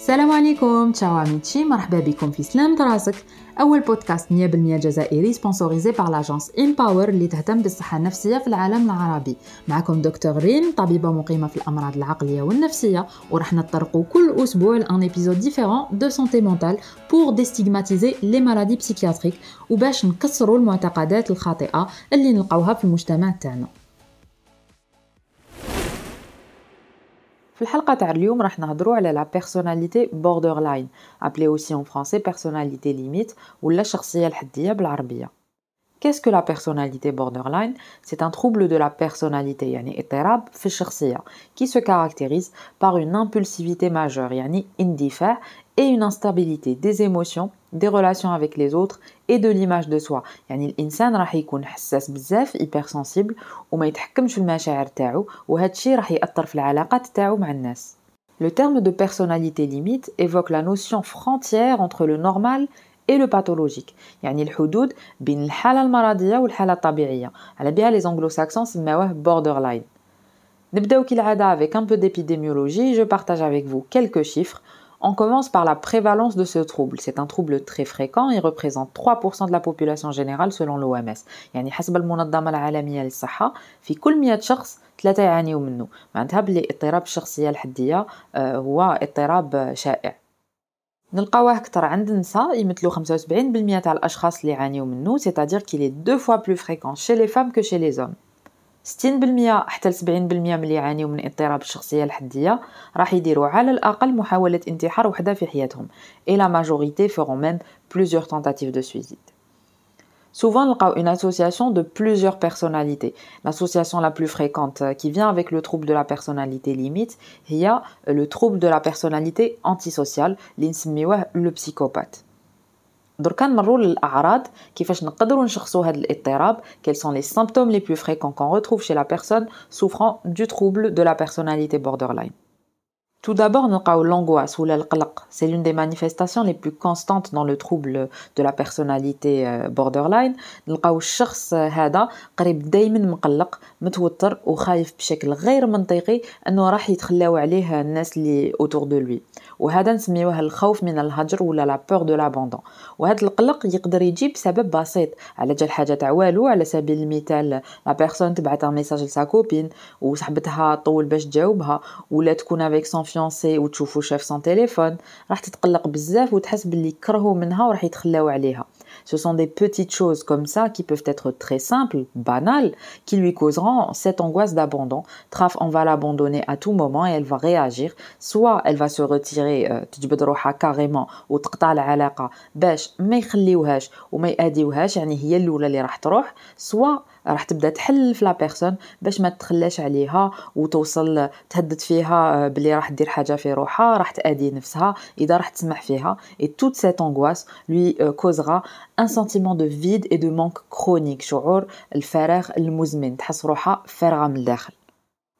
السلام عليكم تشاو عميتشي مرحبا بكم في سلام راسك أول بودكاست 100% جزائري سبونسوريزي بار لاجونس ان باور اللي تهتم بالصحة النفسية في العالم العربي. معكم دكتور ريم طبيبة مقيمة في الأمراض العقلية والنفسية وراح نطرقوا كل أسبوع لأن ايبيزود ديفيرون دو سونتي مونتال بور ديستيغماتيزي لي مالادي بسيكياتريك وباش نكسروا المعتقدات الخاطئة اللي نلقاوها في المجتمع تاعنا. في الحلقة تاع اليوم راح نهضروا على لا بيرسوناليتي بوردرلاين أبلي أوسي اون فرونسي بيرسوناليتي ليميت ولا الشخصية الحدية بالعربية. Qu'est-ce que la personnalité borderline C'est un trouble de la personnalité, yani اضطراب في الشخصية, qui se caractérise par une impulsivité majeure, yani indiffère, et une instabilité des émotions, des relations avec les autres et de l'image de soi. يعني الانسان راح يكون حساس بزاف hypersensible وما يتحكمش في المشاعر تاعو وهذا الشيء راح ياثر في العلاقات تاعو مع الناس. Le terme de personnalité limite évoque la notion frontière entre le normal et le pathologique يعني الحدود بين الحالة المرضية والحالة الطبيعية على بها les anglo-saxons سماوه borderline نبداو كالعادة avec un peu d'épidémiologie je partage avec vous quelques chiffres On commence par la prévalence de ce trouble. C'est un trouble très fréquent, il représente 3% de la population générale selon l'OMS. يعني حسب المنظمة العالمية للصحة في كل 100 شخص ثلاثة يعانيوا منه. معناتها بلي اضطراب الشخصية الحدية هو اضطراب شائع. نلقاوه أكثر عند النساء يمثلوا 75% تاع الأشخاص اللي يعانيو منه سيتادير كيلي دو فوا بلو فريكون شي لي فام كو شي لي زوم 60% حتى 70% من اللي يعانيو من اضطراب الشخصيه الحدية راح يديروا على الأقل محاولة انتحار وحدة في حياتهم. اي لا ماجوريتي فيرون ميم بلوزيور تونتاتيف دو سويزيد Souvent, on a une association de plusieurs personnalités. L'association la plus fréquente euh, qui vient avec le trouble de la personnalité limite, il y a euh, le trouble de la personnalité antisociale, le psychopathe. دركا نمروا للاعراض كيفاش نقدروا نشخصوا هذا الاضطراب quels sont les symptômes les plus fréquents qu'on retrouve chez la personne souffrant du trouble de la personnalité borderline Tout d'abord, نلقاو l'angoisse ou القلق. C'est l'une des manifestations les plus constantes dans le trouble de la personnalité borderline. نلقاو الشخص هذا قريب دايما مقلق متوتر وخايف بشكل غير منطقي انه راح يتخلاو عليه الناس اللي autour de lui. وهذا نسميوه الخوف من الهجر ولا لا بور دو لابوندون وهذا القلق يقدر يجي بسبب بسيط على جال حاجة تاع والو على سبيل المثال لا بيرسون تبعت ميساج لسا كوبين طول باش تجاوبها ولا تكون افيك سون فيونسي وتشوفو شاف سون تيليفون راح تتقلق بزاف وتحس باللي كرهوا منها وراح يتخلاو عليها Ce sont des petites choses comme ça qui peuvent être très simples, banales, qui lui causeront cette angoisse d'abandon. Traf, on va l'abandonner à tout moment et elle va réagir. Soit elle va se retirer, تجبد روحها carrément وتقطع العلاقة باش ما يخليوهاش وما يأذيوهاش يعني هي الأولى اللي راح تروح. Soit راح تبدأ تحل في لا بيرسون باش ما تخلاش عليها وتوصل تهدد فيها بلي راح دير حاجة في روحها راح تأذي نفسها. إذا راح تسمح فيها et toute cette angoisse lui causera un sentiment de vide et de manque chronique. شعور الفراغ المزمن. تحس روحها فارغة من الداخل.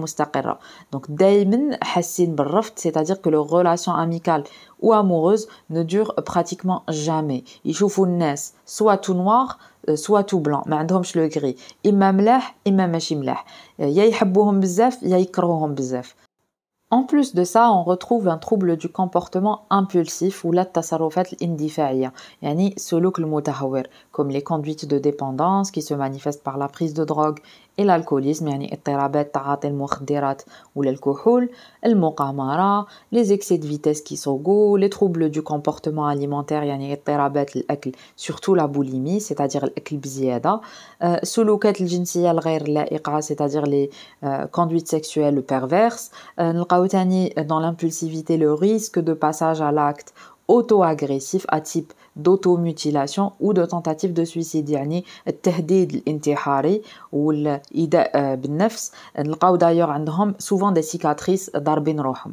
مستقرة دونك دائما حاسين بالرفض c'est-à-dire que leur relation amicale ou amoureuse ne dure pratiquement jamais يشوفوا الناس soit tout noir soit tout blanc ما عندهمش لو غري اما ملاح اما ماشي ملاح يا يحبوهم بزاف يا يكرهوهم بزاف En plus de ça, on retrouve un trouble du comportement impulsif ou la tasarrufat indifa'iyya, yani suluk al comme les conduites de dépendance qui se manifestent par la prise de drogue et l'alcoolisme, يعني اضطرابات تعاطي المخدرات ou l'alcool, المقامرة, les excès de vitesse qui s'ogo, les troubles du comportement alimentaire, يعني اضطرابات الأكل, surtout la boulimie, c'est-à-dire الأكل بزيادة, سلوكات الجنسية الغير لائقة, c'est-à-dire les conduites sexuelles perverses, نلقاو تاني dans l'impulsivité le risque de passage à l'acte auto-agressif à type d'automutilation ou de tentative de suicide يعني التهديد الانتحاري والإيذاء بالنفس نلقاو d'ailleurs عندهم souvent des cicatrices ضاربين روحهم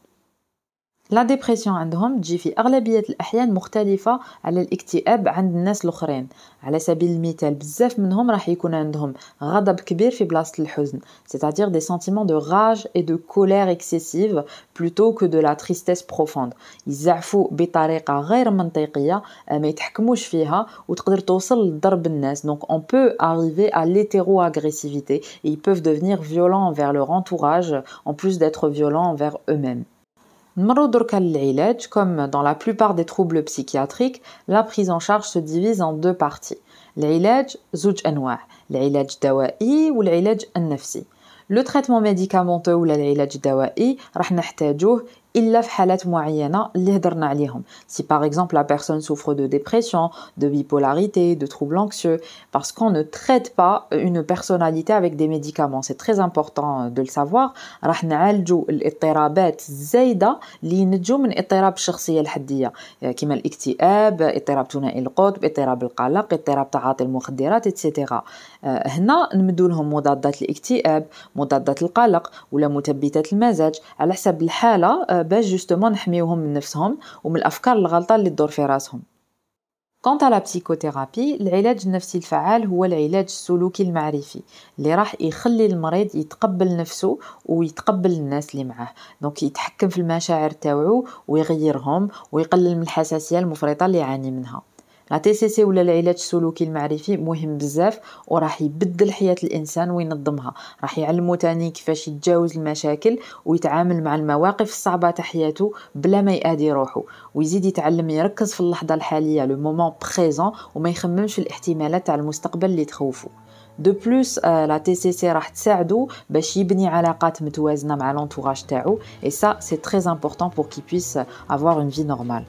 لا ديبرسيون عندهم تجي في اغلبيه الاحيان مختلفه على الاكتئاب عند الناس الاخرين على سبيل المثال بزاف منهم راح يكون عندهم غضب كبير في بلاصه الحزن c'est-à-dire des sentiments de rage et de colère excessive plutôt que de la tristesse profonde يزعفوا بطريقه غير منطقيه ما يتحكموش فيها وتقدر توصل لضرب الناس donc on peut arriver à l'hétéro-agressivité et ils peuvent devenir violents envers leur entourage en plus d'être violents envers eux-mêmes comme dans la plupart des troubles psychiatriques, la prise en charge se divise en deux parties. العلاج زوج أنواع العلاج الدوائي والعلاج النفسي لو تريتمون ميديكامونتو ولا العلاج الدوائي راح نحتاجوه الا في حالات معينه اللي هضرنا عليهم si par exemple la personne souffre de dépression de bipolarité de troubles anxieux parce qu'on ne traite pas une personnalité avec des médicaments c'est très important de le savoir راح نعالجوا الاضطرابات الزايده اللي ينتجوا من اضطراب الشخصيه الحديه كما الاكتئاب اضطراب ثنائي القطب اضطراب القلق اضطراب تعاطي المخدرات اتسيتيرا هنا نمدوا لهم مضادات الاكتئاب مضادات القلق ولا مثبتات المزاج على حسب الحاله باش جوستومون نحميوهم من نفسهم ومن الأفكار الغلطة اللي تدور في راسهم. كونت لا بسيكوثيرابي العلاج النفسي الفعال هو العلاج السلوكي المعرفي اللي راح يخلي المريض يتقبل نفسه ويتقبل الناس اللي معاه. دونك يتحكم في المشاعر تاوعو ويغيرهم ويقلل من الحساسية المفرطة اللي يعاني منها. لا تي سي سي ولا العلاج السلوكي المعرفي مهم بزاف وراح يبدل حياة الإنسان وينظمها. راح يعلمو تاني كيفاش يتجاوز المشاكل ويتعامل مع المواقف الصعبة تاع حياته بلا ما يأذي روحو ويزيد يتعلم يركز في اللحظة الحالية لو مومون بريزون وما يخممش الاحتمالات تاع المستقبل اللي تخوفو دو بلوس لا تي سي سي راح تساعدو باش يبني علاقات متوازنة مع لونتوراج تاعو. اي سا سي تري امبورطون بور كي بويس افوار اون في نورمال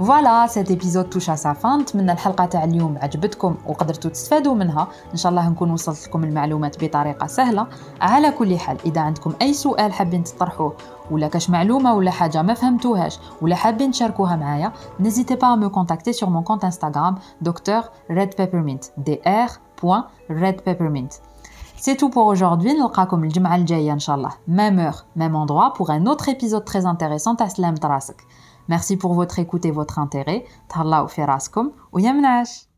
فوالا سيت ايبيزود توش سا فان نتمنى الحلقة تاع اليوم عجبتكم وقدرتوا تستفادوا منها ان شاء الله نكون وصلت لكم المعلومات بطريقه سهله على كل حال اذا عندكم اي سؤال حابين تطرحوه ولا كاش معلومه ولا حاجة ما فهمتوهاش ولا حابين تشاركوها معايا نزيتي با مو كونتاكتي سور مون كونت انستغرام دكتور ريد بيبرمنت دي ار بوين ريد بيبرمنت C'est tout pour aujourd'hui. نلقاكم الجمعة الجاية إن شاء الله. Même heure, même endroit pour un autre épisode très intéressant. Taslam Trasek. Merci pour votre écoute et votre intérêt. Thallaou firaskum ou yamnash.